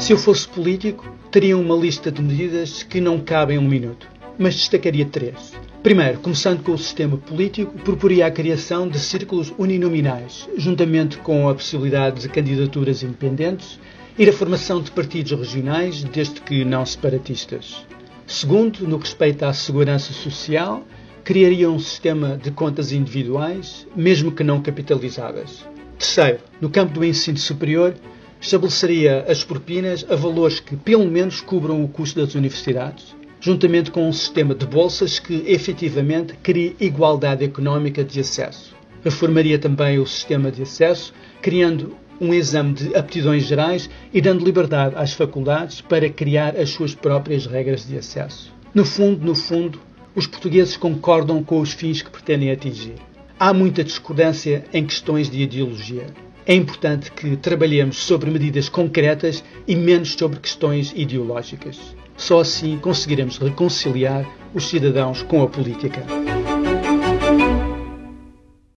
Se eu fosse político, teria uma lista de medidas que não cabem um minuto, mas destacaria três. Primeiro, começando com o sistema político, proporia a criação de círculos uninominais, juntamente com a possibilidade de candidaturas independentes e a formação de partidos regionais, desde que não separatistas. Segundo, no que respeita à segurança social, criaria um sistema de contas individuais, mesmo que não capitalizadas. Terceiro, no campo do ensino superior, estabeleceria as propinas a valores que pelo menos cubram o custo das universidades, juntamente com um sistema de bolsas que efetivamente crie igualdade económica de acesso. Reformaria também o sistema de acesso, criando um exame de aptidões gerais e dando liberdade às faculdades para criar as suas próprias regras de acesso. No fundo, no fundo, os portugueses concordam com os fins que pretendem atingir. Há muita discordância em questões de ideologia. É importante que trabalhemos sobre medidas concretas e menos sobre questões ideológicas. Só assim conseguiremos reconciliar os cidadãos com a política.